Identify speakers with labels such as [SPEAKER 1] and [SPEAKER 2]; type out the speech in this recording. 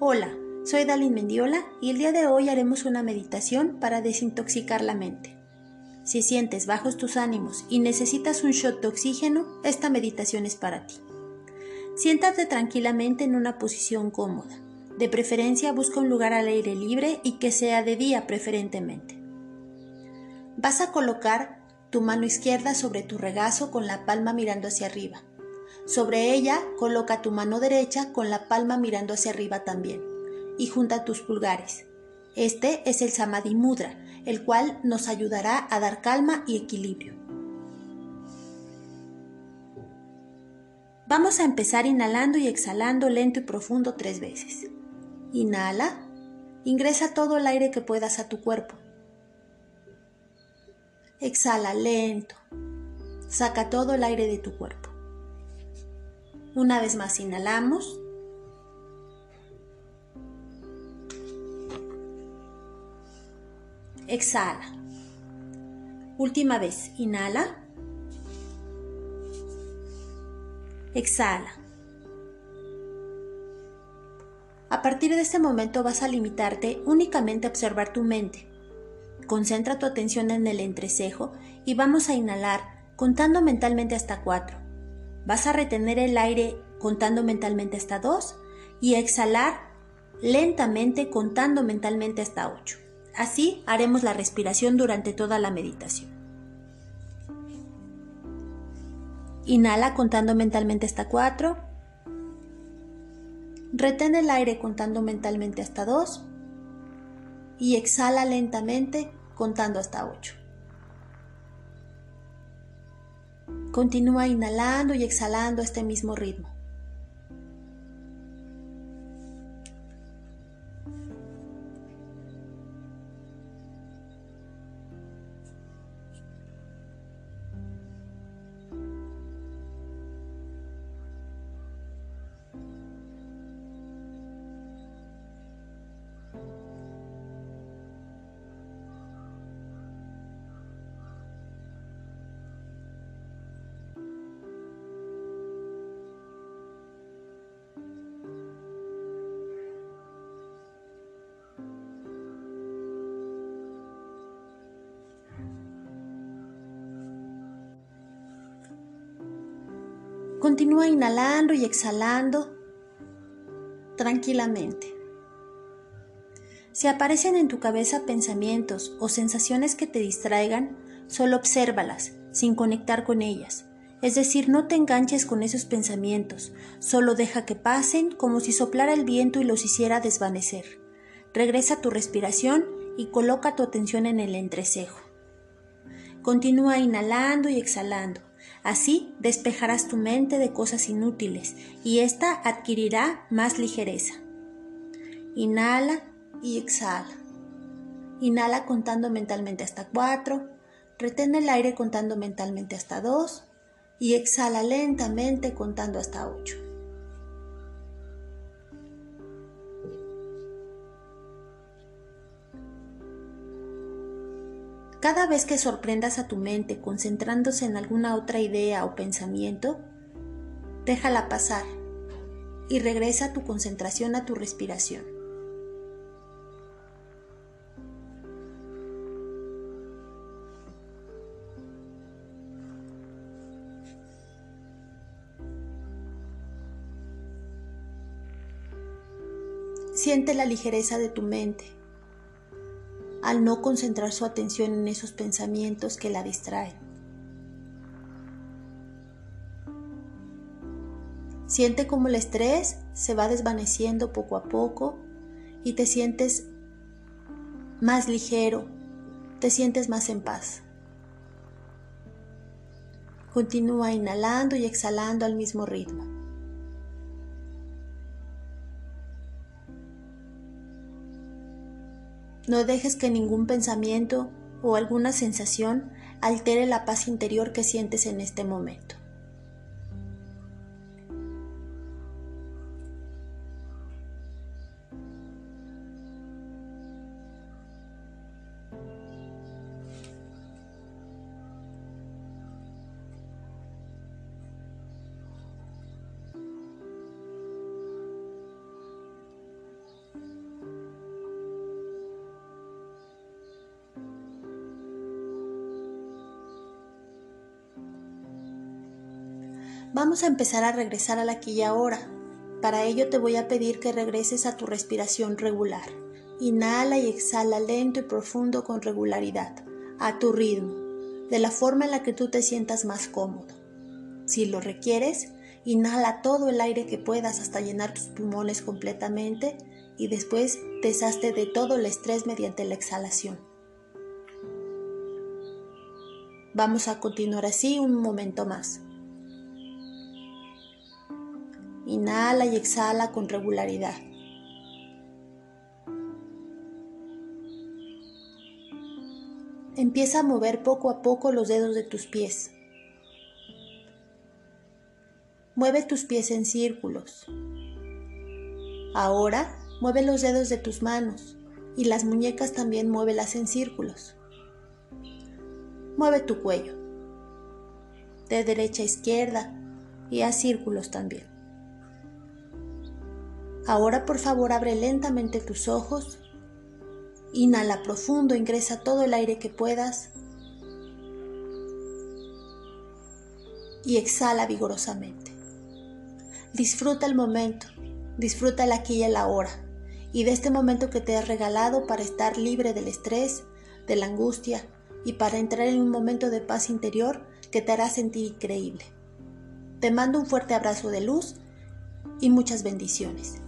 [SPEAKER 1] Hola, soy Dalin Mendiola y el día de hoy haremos una meditación para desintoxicar la mente. Si sientes bajos tus ánimos y necesitas un shot de oxígeno, esta meditación es para ti. Siéntate tranquilamente en una posición cómoda. De preferencia busca un lugar al aire libre y que sea de día preferentemente. Vas a colocar tu mano izquierda sobre tu regazo con la palma mirando hacia arriba. Sobre ella coloca tu mano derecha con la palma mirando hacia arriba también y junta tus pulgares. Este es el Samadhi Mudra, el cual nos ayudará a dar calma y equilibrio. Vamos a empezar inhalando y exhalando lento y profundo tres veces. Inhala, ingresa todo el aire que puedas a tu cuerpo. Exhala lento, saca todo el aire de tu cuerpo. Una vez más inhalamos. Exhala. Última vez, inhala. Exhala. A partir de este momento vas a limitarte únicamente a observar tu mente. Concentra tu atención en el entrecejo y vamos a inhalar contando mentalmente hasta cuatro. Vas a retener el aire contando mentalmente hasta 2 y exhalar lentamente contando mentalmente hasta 8. Así haremos la respiración durante toda la meditación. Inhala contando mentalmente hasta 4. Retén el aire contando mentalmente hasta 2. Y exhala lentamente contando hasta 8. Continúa inhalando y exhalando este mismo ritmo. Continúa inhalando y exhalando tranquilamente. Si aparecen en tu cabeza pensamientos o sensaciones que te distraigan, solo obsérvalas, sin conectar con ellas. Es decir, no te enganches con esos pensamientos, solo deja que pasen como si soplara el viento y los hiciera desvanecer. Regresa tu respiración y coloca tu atención en el entrecejo. Continúa inhalando y exhalando. Así despejarás tu mente de cosas inútiles y ésta adquirirá más ligereza. Inhala y exhala. Inhala contando mentalmente hasta 4, retén el aire contando mentalmente hasta 2 y exhala lentamente contando hasta 8. Cada vez que sorprendas a tu mente concentrándose en alguna otra idea o pensamiento, déjala pasar y regresa tu concentración a tu respiración. Siente la ligereza de tu mente al no concentrar su atención en esos pensamientos que la distraen. Siente como el estrés se va desvaneciendo poco a poco y te sientes más ligero, te sientes más en paz. Continúa inhalando y exhalando al mismo ritmo. No dejes que ningún pensamiento o alguna sensación altere la paz interior que sientes en este momento. Vamos a empezar a regresar al aquí y ahora. Para ello te voy a pedir que regreses a tu respiración regular. Inhala y exhala lento y profundo con regularidad, a tu ritmo, de la forma en la que tú te sientas más cómodo. Si lo requieres, inhala todo el aire que puedas hasta llenar tus pulmones completamente y después deshazte de todo el estrés mediante la exhalación. Vamos a continuar así un momento más. Inhala y exhala con regularidad. Empieza a mover poco a poco los dedos de tus pies. Mueve tus pies en círculos. Ahora mueve los dedos de tus manos y las muñecas también muévelas en círculos. Mueve tu cuello de derecha a izquierda y a círculos también. Ahora por favor abre lentamente tus ojos, inhala profundo, ingresa todo el aire que puedas y exhala vigorosamente. Disfruta el momento, disfruta el aquí y el ahora y de este momento que te has regalado para estar libre del estrés, de la angustia, y para entrar en un momento de paz interior que te hará sentir increíble. Te mando un fuerte abrazo de luz y muchas bendiciones.